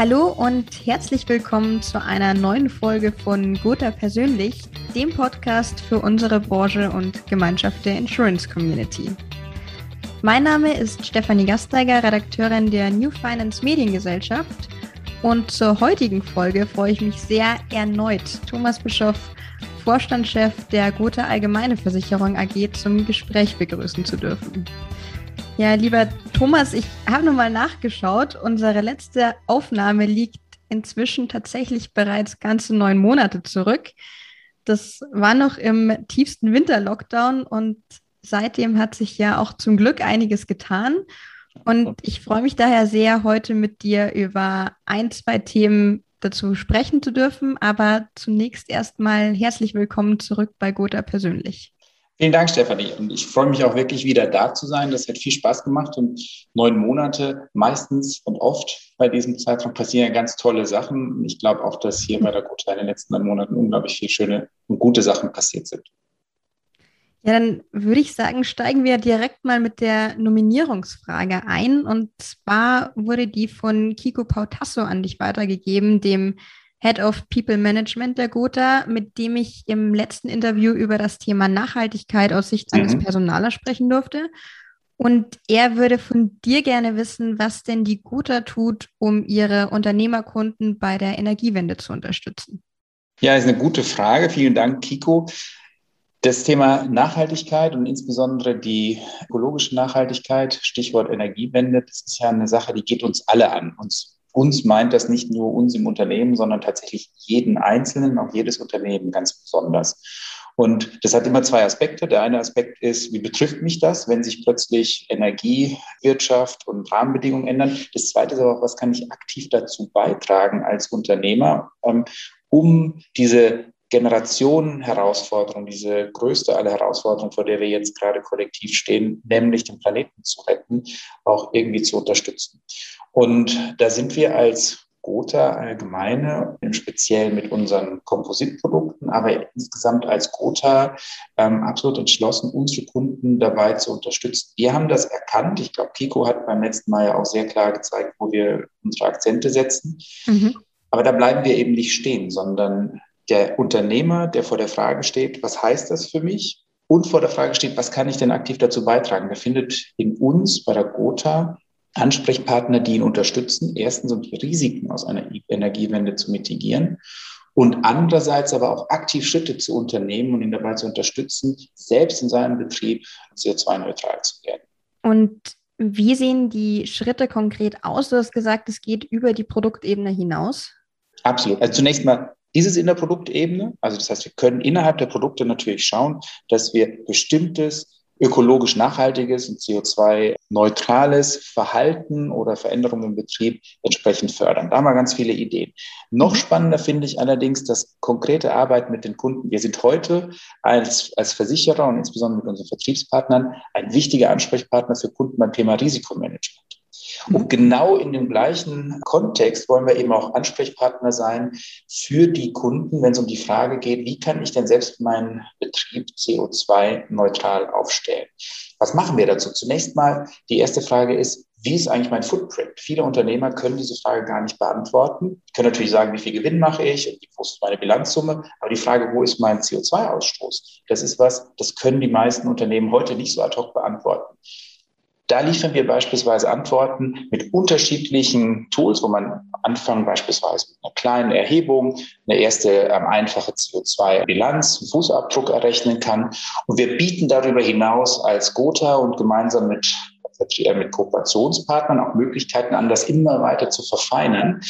Hallo und herzlich willkommen zu einer neuen Folge von Gotha Persönlich, dem Podcast für unsere Branche und Gemeinschaft der Insurance Community. Mein Name ist Stefanie Gasteiger, Redakteurin der New Finance Mediengesellschaft. Und zur heutigen Folge freue ich mich sehr erneut, Thomas Bischoff, Vorstandschef der Gotha Allgemeine Versicherung AG, zum Gespräch begrüßen zu dürfen. Ja, lieber Thomas, ich habe nochmal nachgeschaut. Unsere letzte Aufnahme liegt inzwischen tatsächlich bereits ganze neun Monate zurück. Das war noch im tiefsten Winterlockdown und seitdem hat sich ja auch zum Glück einiges getan. Und ich freue mich daher sehr, heute mit dir über ein, zwei Themen dazu sprechen zu dürfen. Aber zunächst erstmal herzlich willkommen zurück bei Gotha persönlich. Vielen Dank, Stefanie. Und ich freue mich auch wirklich wieder da zu sein. Das hat viel Spaß gemacht und neun Monate meistens und oft bei diesem Zeitraum passieren ganz tolle Sachen. Ich glaube auch, dass hier bei der Gotha in den letzten neun Monaten unglaublich viele schöne und gute Sachen passiert sind. Ja, dann würde ich sagen, steigen wir direkt mal mit der Nominierungsfrage ein. Und zwar wurde die von Kiko Pautasso an dich weitergegeben, dem Head of People Management der Gotha, mit dem ich im letzten Interview über das Thema Nachhaltigkeit aus Sicht eines mhm. Personalers sprechen durfte. Und er würde von dir gerne wissen, was denn die Gotha tut, um ihre Unternehmerkunden bei der Energiewende zu unterstützen. Ja, ist eine gute Frage. Vielen Dank, Kiko. Das Thema Nachhaltigkeit und insbesondere die ökologische Nachhaltigkeit, Stichwort Energiewende, das ist ja eine Sache, die geht uns alle an. Uns uns meint das nicht nur uns im Unternehmen, sondern tatsächlich jeden Einzelnen, auch jedes Unternehmen ganz besonders. Und das hat immer zwei Aspekte. Der eine Aspekt ist, wie betrifft mich das, wenn sich plötzlich Energiewirtschaft und Rahmenbedingungen ändern? Das zweite ist aber auch, was kann ich aktiv dazu beitragen als Unternehmer, ähm, um diese Generationenherausforderung, diese größte aller Herausforderungen, vor der wir jetzt gerade kollektiv stehen, nämlich den Planeten zu retten, auch irgendwie zu unterstützen. Und da sind wir als Gotha allgemeine, im Speziellen mit unseren Kompositprodukten, aber insgesamt als Gotha ähm, absolut entschlossen, unsere Kunden dabei zu unterstützen. Wir haben das erkannt. Ich glaube, Kiko hat beim letzten Mal ja auch sehr klar gezeigt, wo wir unsere Akzente setzen. Mhm. Aber da bleiben wir eben nicht stehen, sondern der Unternehmer, der vor der Frage steht, was heißt das für mich? Und vor der Frage steht, was kann ich denn aktiv dazu beitragen? Der findet in uns bei der Gotha Ansprechpartner, die ihn unterstützen, erstens um die Risiken aus einer Energiewende zu mitigieren und andererseits aber auch aktiv Schritte zu unternehmen und ihn dabei zu unterstützen, selbst in seinem Betrieb CO2-neutral zu werden. Und wie sehen die Schritte konkret aus? Du hast gesagt, es geht über die Produktebene hinaus. Absolut. Also zunächst mal dieses in der Produktebene. Also das heißt, wir können innerhalb der Produkte natürlich schauen, dass wir bestimmtes ökologisch nachhaltiges und CO2-neutrales Verhalten oder Veränderungen im Betrieb entsprechend fördern. Da haben wir ganz viele Ideen. Noch spannender finde ich allerdings das konkrete Arbeit mit den Kunden. Wir sind heute als, als Versicherer und insbesondere mit unseren Vertriebspartnern ein wichtiger Ansprechpartner für Kunden beim Thema Risikomanagement. Und genau in dem gleichen Kontext wollen wir eben auch Ansprechpartner sein für die Kunden, wenn es um die Frage geht, wie kann ich denn selbst meinen Betrieb CO2-neutral aufstellen? Was machen wir dazu? Zunächst mal, die erste Frage ist, wie ist eigentlich mein Footprint? Viele Unternehmer können diese Frage gar nicht beantworten. Die können natürlich sagen, wie viel Gewinn mache ich und wie groß ist meine Bilanzsumme. Aber die Frage, wo ist mein CO2-Ausstoß? Das ist was, das können die meisten Unternehmen heute nicht so ad hoc beantworten. Da liefern wir beispielsweise Antworten mit unterschiedlichen Tools, wo man anfangen beispielsweise mit einer kleinen Erhebung, eine erste ähm, einfache CO2-Bilanz, Fußabdruck errechnen kann. Und wir bieten darüber hinaus als Gotha und gemeinsam mit mit Kooperationspartnern auch Möglichkeiten an, das immer weiter zu verfeinern.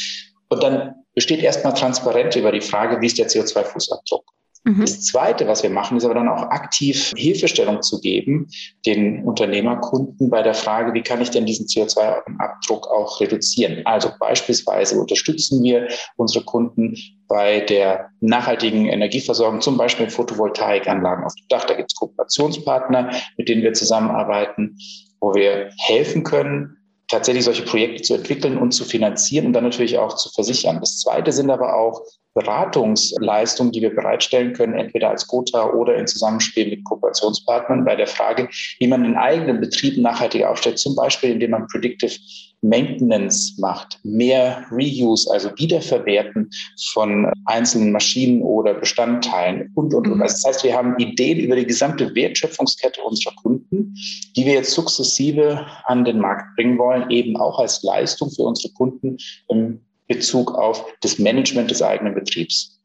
Und dann besteht erstmal Transparenz über die Frage, wie ist der CO2-Fußabdruck? Mhm. Das Zweite, was wir machen, ist aber dann auch aktiv Hilfestellung zu geben, den Unternehmerkunden bei der Frage, wie kann ich denn diesen CO2-Abdruck auch reduzieren? Also beispielsweise unterstützen wir unsere Kunden bei der nachhaltigen Energieversorgung, zum Beispiel Photovoltaikanlagen auf dem Dach. Da gibt es Kooperationspartner, mit denen wir zusammenarbeiten, wo wir helfen können, tatsächlich solche Projekte zu entwickeln und zu finanzieren und dann natürlich auch zu versichern. Das Zweite sind aber auch Beratungsleistungen, die wir bereitstellen können, entweder als Gotha oder in Zusammenspiel mit Kooperationspartnern bei der Frage, wie man den eigenen Betrieb nachhaltiger aufstellt, zum Beispiel indem man Predictive Maintenance macht, mehr Reuse, also Wiederverwerten von einzelnen Maschinen oder Bestandteilen und, und, und. Mhm. Also das heißt, wir haben Ideen über die gesamte Wertschöpfungskette unserer Kunden, die wir jetzt sukzessive an den Markt bringen wollen, eben auch als Leistung für unsere Kunden im Bezug auf das Management des eigenen Betriebs.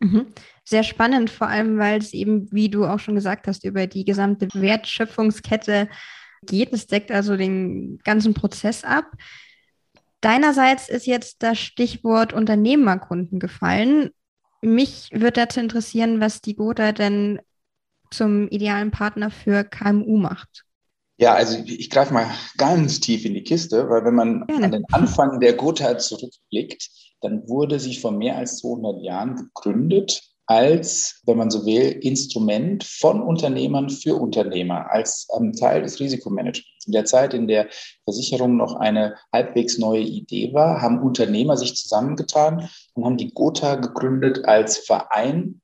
Mhm. Sehr spannend, vor allem, weil es eben, wie du auch schon gesagt hast, über die gesamte Wertschöpfungskette geht. Es deckt also den ganzen Prozess ab. Deinerseits ist jetzt das Stichwort Unternehmerkunden gefallen. Mich würde dazu interessieren, was die Gotha denn zum idealen Partner für KMU macht. Ja, also ich greife mal ganz tief in die Kiste, weil wenn man Gerne. an den Anfang der Gotha zurückblickt, dann wurde sie vor mehr als 200 Jahren gegründet als, wenn man so will, Instrument von Unternehmern für Unternehmer, als ähm, Teil des Risikomanagements. In der Zeit, in der Versicherung noch eine halbwegs neue Idee war, haben Unternehmer sich zusammengetan und haben die Gotha gegründet als Verein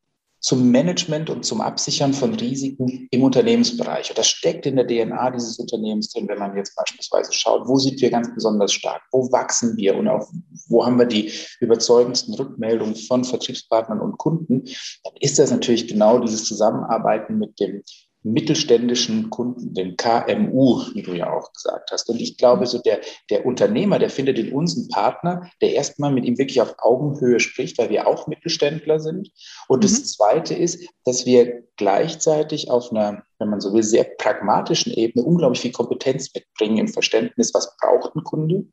zum Management und zum Absichern von Risiken im Unternehmensbereich. Und das steckt in der DNA dieses Unternehmens drin, wenn man jetzt beispielsweise schaut, wo sind wir ganz besonders stark, wo wachsen wir? Und auch wo haben wir die überzeugendsten Rückmeldungen von Vertriebspartnern und Kunden, dann ist das natürlich genau dieses Zusammenarbeiten mit dem mittelständischen Kunden, den KMU, wie du ja auch gesagt hast. Und ich glaube, so der, der Unternehmer, der findet in uns einen Partner, der erstmal mit ihm wirklich auf Augenhöhe spricht, weil wir auch Mittelständler sind. Und mhm. das Zweite ist, dass wir gleichzeitig auf einer, wenn man so will, sehr pragmatischen Ebene unglaublich viel Kompetenz mitbringen im Verständnis, was braucht ein Kunde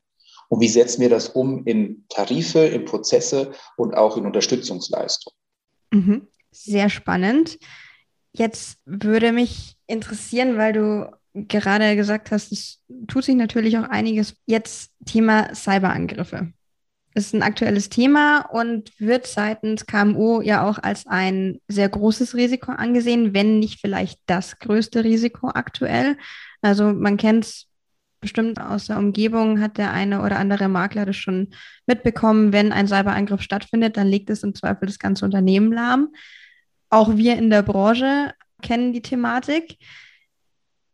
und wie setzen wir das um in Tarife, in Prozesse und auch in Unterstützungsleistung. Mhm. Sehr spannend. Jetzt würde mich interessieren, weil du gerade gesagt hast, es tut sich natürlich auch einiges. Jetzt Thema Cyberangriffe. Ist ein aktuelles Thema und wird seitens KMU ja auch als ein sehr großes Risiko angesehen, wenn nicht vielleicht das größte Risiko aktuell. Also man kennt es bestimmt aus der Umgebung, hat der eine oder andere Makler das schon mitbekommen, wenn ein Cyberangriff stattfindet, dann legt es im Zweifel das ganze Unternehmen lahm. Auch wir in der Branche kennen die Thematik.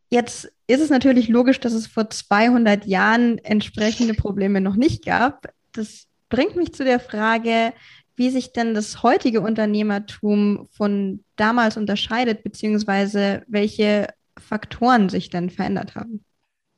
Jetzt ist es natürlich logisch, dass es vor 200 Jahren entsprechende Probleme noch nicht gab. Das bringt mich zu der Frage, wie sich denn das heutige Unternehmertum von damals unterscheidet, beziehungsweise welche Faktoren sich denn verändert haben.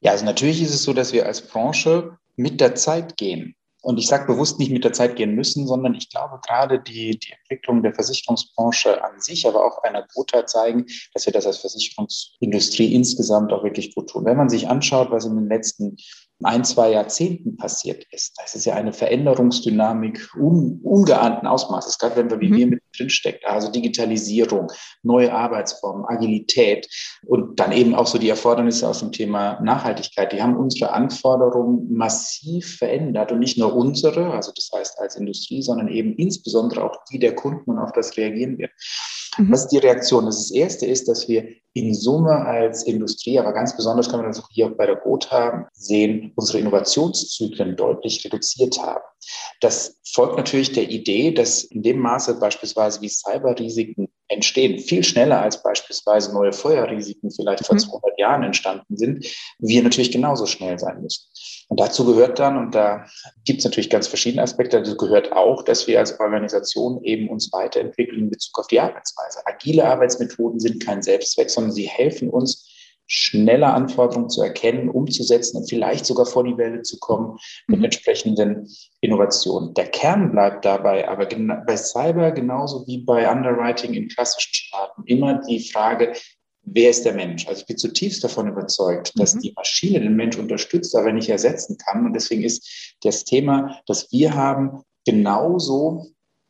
Ja, also natürlich ist es so, dass wir als Branche mit der Zeit gehen. Und ich sage bewusst nicht mit der Zeit gehen müssen, sondern ich glaube gerade die, die Entwicklung der Versicherungsbranche an sich, aber auch einer Gotha zeigen, dass wir das als Versicherungsindustrie insgesamt auch wirklich gut tun. Wenn man sich anschaut, was in den letzten ein, zwei Jahrzehnten passiert ist. Das ist ja eine Veränderungsdynamik un, ungeahnten Ausmaßes, gerade wenn wir wie mhm. wir mit drin stecken. Also Digitalisierung, neue Arbeitsformen, Agilität und dann eben auch so die Erfordernisse aus dem Thema Nachhaltigkeit. Die haben unsere Anforderungen massiv verändert und nicht nur unsere, also das heißt als Industrie, sondern eben insbesondere auch die der Kunden und auf das reagieren wir. Mhm. Was ist die Reaktion? Das erste ist, dass wir in Summe als Industrie, aber ganz besonders kann man das auch hier bei der Gotha sehen, unsere Innovationszyklen deutlich reduziert haben. Das folgt natürlich der Idee, dass in dem Maße beispielsweise wie Cyberrisiken entstehen, viel schneller als beispielsweise neue Feuerrisiken vielleicht vor mhm. 200 Jahren entstanden sind, wir natürlich genauso schnell sein müssen. Und dazu gehört dann, und da gibt es natürlich ganz verschiedene Aspekte, dazu gehört auch, dass wir als Organisation eben uns weiterentwickeln in Bezug auf die Arbeitsweise. Agile Arbeitsmethoden sind kein Selbstzweck, sondern sie helfen uns, schneller Anforderungen zu erkennen, umzusetzen und vielleicht sogar vor die Welle zu kommen mit mhm. entsprechenden Innovationen. Der Kern bleibt dabei aber bei Cyber genauso wie bei Underwriting in klassischen Staaten immer die Frage, wer ist der Mensch? Also ich bin zutiefst davon überzeugt, dass mhm. die Maschine den Mensch unterstützt, aber nicht ersetzen kann. Und deswegen ist das Thema, das wir haben, genauso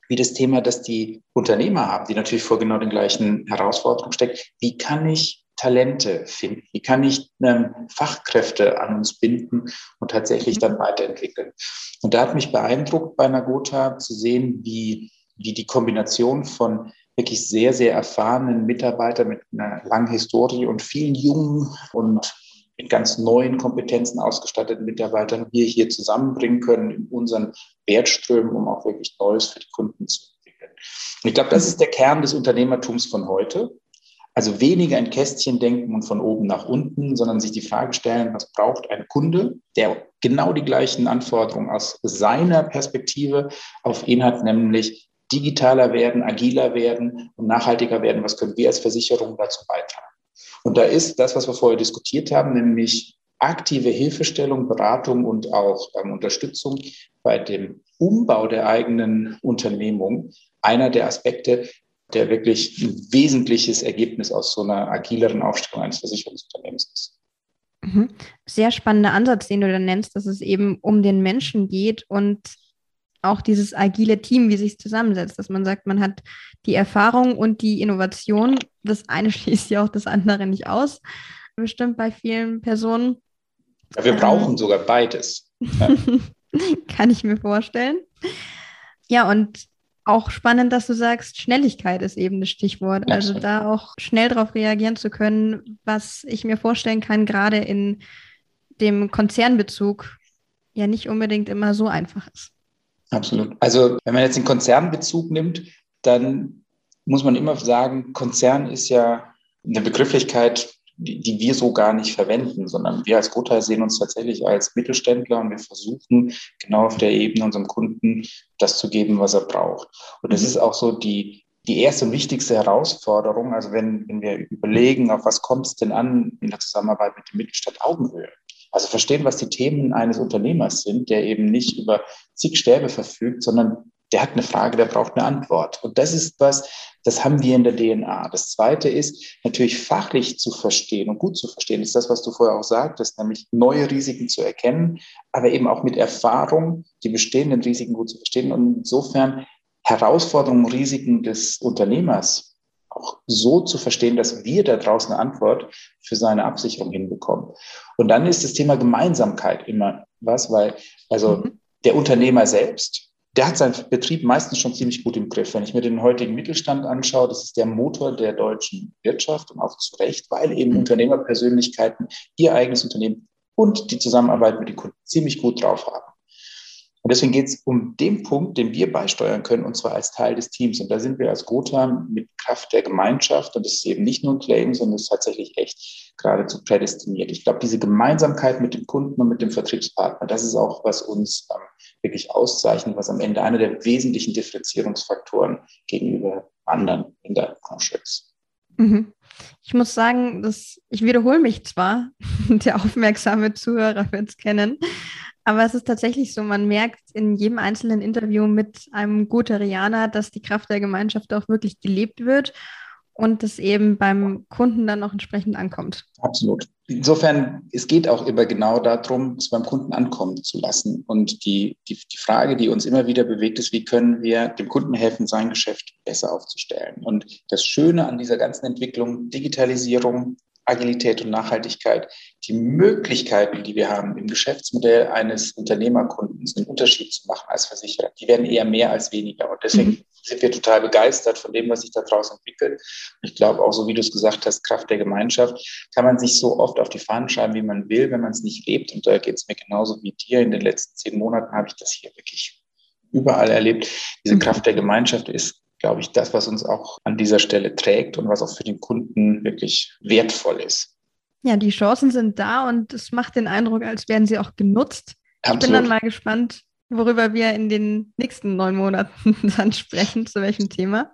wie das Thema, das die Unternehmer haben, die natürlich vor genau den gleichen Herausforderungen steckt. Wie kann ich Talente finden? Wie kann ich ähm, Fachkräfte an uns binden und tatsächlich dann weiterentwickeln? Und da hat mich beeindruckt bei Nagota zu sehen, wie, wie die Kombination von wirklich sehr, sehr erfahrenen Mitarbeitern mit einer langen Historie und vielen jungen und mit ganz neuen Kompetenzen ausgestatteten Mitarbeitern wir hier zusammenbringen können in unseren Wertströmen, um auch wirklich Neues für die Kunden zu entwickeln. Und ich glaube, das ist der Kern des Unternehmertums von heute. Also weniger in Kästchen denken und von oben nach unten, sondern sich die Frage stellen, was braucht ein Kunde, der genau die gleichen Anforderungen aus seiner Perspektive auf ihn hat, nämlich digitaler werden, agiler werden und nachhaltiger werden. Was können wir als Versicherung dazu beitragen? Und da ist das, was wir vorher diskutiert haben, nämlich aktive Hilfestellung, Beratung und auch ähm, Unterstützung bei dem Umbau der eigenen Unternehmung einer der Aspekte, der wirklich ein wesentliches Ergebnis aus so einer agileren Aufstellung eines Versicherungsunternehmens ist. Mhm. Sehr spannender Ansatz, den du dann nennst, dass es eben um den Menschen geht und auch dieses agile Team, wie sich zusammensetzt, dass man sagt, man hat die Erfahrung und die Innovation. Das eine schließt ja auch das andere nicht aus, bestimmt bei vielen Personen. Ja, wir brauchen sogar beides. Ja. Kann ich mir vorstellen. Ja, und auch spannend, dass du sagst, Schnelligkeit ist eben das Stichwort. Ja, also da auch schnell darauf reagieren zu können, was ich mir vorstellen kann, gerade in dem Konzernbezug ja nicht unbedingt immer so einfach ist. Absolut. Also wenn man jetzt den Konzernbezug nimmt, dann muss man immer sagen, Konzern ist ja eine Begrifflichkeit, die, die wir so gar nicht verwenden, sondern wir als Gotha sehen uns tatsächlich als Mittelständler und wir versuchen genau auf der Ebene unserem Kunden das zu geben, was er braucht. Und das mhm. ist auch so die, die erste und wichtigste Herausforderung. Also wenn, wenn wir überlegen, auf was kommt es denn an in der Zusammenarbeit mit dem Mittelstand Augenhöhe? Also verstehen, was die Themen eines Unternehmers sind, der eben nicht über zig Stäbe verfügt, sondern der hat eine Frage, der braucht eine Antwort. Und das ist was, das haben wir in der DNA. Das zweite ist natürlich fachlich zu verstehen und gut zu verstehen, ist das, was du vorher auch sagtest, nämlich neue Risiken zu erkennen, aber eben auch mit Erfahrung die bestehenden Risiken gut zu verstehen und insofern Herausforderungen, Risiken des Unternehmers auch so zu verstehen, dass wir da draußen eine Antwort für seine Absicherung hinbekommen. Und dann ist das Thema Gemeinsamkeit immer was, weil also mhm. der Unternehmer selbst der hat seinen Betrieb meistens schon ziemlich gut im Griff. Wenn ich mir den heutigen Mittelstand anschaue, das ist der Motor der deutschen Wirtschaft und auch zu Recht, weil eben mhm. Unternehmerpersönlichkeiten ihr eigenes Unternehmen und die Zusammenarbeit mit den Kunden ziemlich gut drauf haben. Und deswegen geht es um den Punkt, den wir beisteuern können, und zwar als Teil des Teams. Und da sind wir als Gotha mit Kraft der Gemeinschaft, und das ist eben nicht nur ein Claim, sondern es ist tatsächlich echt geradezu prädestiniert. Ich glaube, diese Gemeinsamkeit mit dem Kunden und mit dem Vertriebspartner, das ist auch, was uns ähm, wirklich auszeichnet, was am Ende einer der wesentlichen Differenzierungsfaktoren gegenüber anderen in der Branche ist. Mhm. Ich muss sagen, dass ich wiederhole mich zwar, der aufmerksame Zuhörer wird es kennen, aber es ist tatsächlich so, man merkt in jedem einzelnen Interview mit einem Guterianer, dass die Kraft der Gemeinschaft auch wirklich gelebt wird und es eben beim Kunden dann auch entsprechend ankommt. Absolut. Insofern, es geht auch immer genau darum, es beim Kunden ankommen zu lassen. Und die, die, die Frage, die uns immer wieder bewegt, ist, wie können wir dem Kunden helfen, sein Geschäft besser aufzustellen? Und das Schöne an dieser ganzen Entwicklung, Digitalisierung, Agilität und Nachhaltigkeit, die Möglichkeiten, die wir haben im Geschäftsmodell eines Unternehmerkundens einen Unterschied zu machen als Versicherer, die werden eher mehr als weniger. Und deswegen mhm. sind wir total begeistert von dem, was sich da draußen entwickelt. Und ich glaube auch, so wie du es gesagt hast, Kraft der Gemeinschaft, kann man sich so oft auf die Fahnen schreiben, wie man will, wenn man es nicht lebt. Und da geht es mir genauso wie dir. In den letzten zehn Monaten habe ich das hier wirklich überall erlebt. Diese mhm. Kraft der Gemeinschaft ist glaube ich, das, was uns auch an dieser Stelle trägt und was auch für den Kunden wirklich wertvoll ist. Ja, die Chancen sind da und es macht den Eindruck, als wären sie auch genutzt. Absolut. Ich bin dann mal gespannt, worüber wir in den nächsten neun Monaten dann sprechen, zu welchem Thema.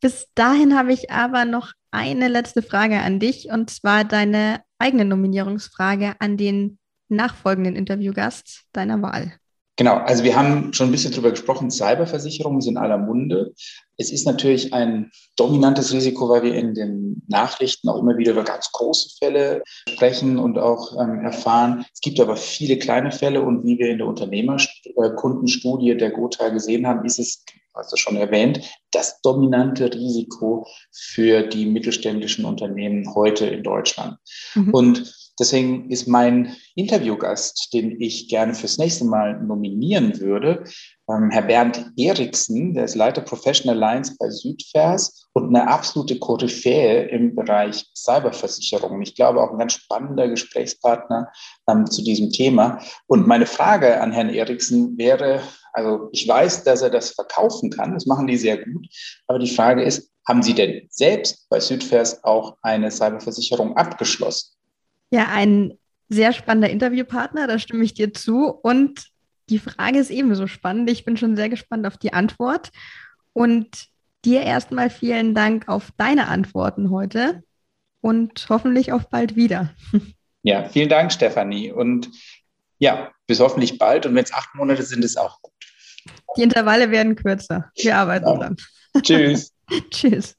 Bis dahin habe ich aber noch eine letzte Frage an dich und zwar deine eigene Nominierungsfrage an den nachfolgenden Interviewgast deiner Wahl. Genau, also wir haben schon ein bisschen drüber gesprochen, Cyberversicherungen sind aller Munde. Es ist natürlich ein dominantes Risiko, weil wir in den Nachrichten auch immer wieder über ganz große Fälle sprechen und auch ähm, erfahren. Es gibt aber viele kleine Fälle und wie wir in der Unternehmerkundenstudie der Gotha gesehen haben, ist es, hast du schon erwähnt, das dominante Risiko für die mittelständischen Unternehmen heute in Deutschland. Mhm. Und Deswegen ist mein Interviewgast, den ich gerne fürs nächste Mal nominieren würde, ähm, Herr Bernd Eriksen, der ist Leiter Professional Alliance bei Südvers und eine absolute Koryphäe im Bereich Cyberversicherung. Ich glaube auch ein ganz spannender Gesprächspartner ähm, zu diesem Thema. Und meine Frage an Herrn Eriksen wäre, Also ich weiß, dass er das verkaufen kann, das machen die sehr gut. Aber die Frage ist, haben Sie denn selbst bei Südvers auch eine Cyberversicherung abgeschlossen? Ja, ein sehr spannender Interviewpartner, da stimme ich dir zu. Und die Frage ist ebenso spannend. Ich bin schon sehr gespannt auf die Antwort. Und dir erstmal vielen Dank auf deine Antworten heute und hoffentlich auf bald wieder. Ja, vielen Dank, Stefanie. Und ja, bis hoffentlich bald. Und wenn es acht Monate sind, ist auch gut. Die Intervalle werden kürzer. Wir arbeiten ja. dran. Tschüss. Tschüss.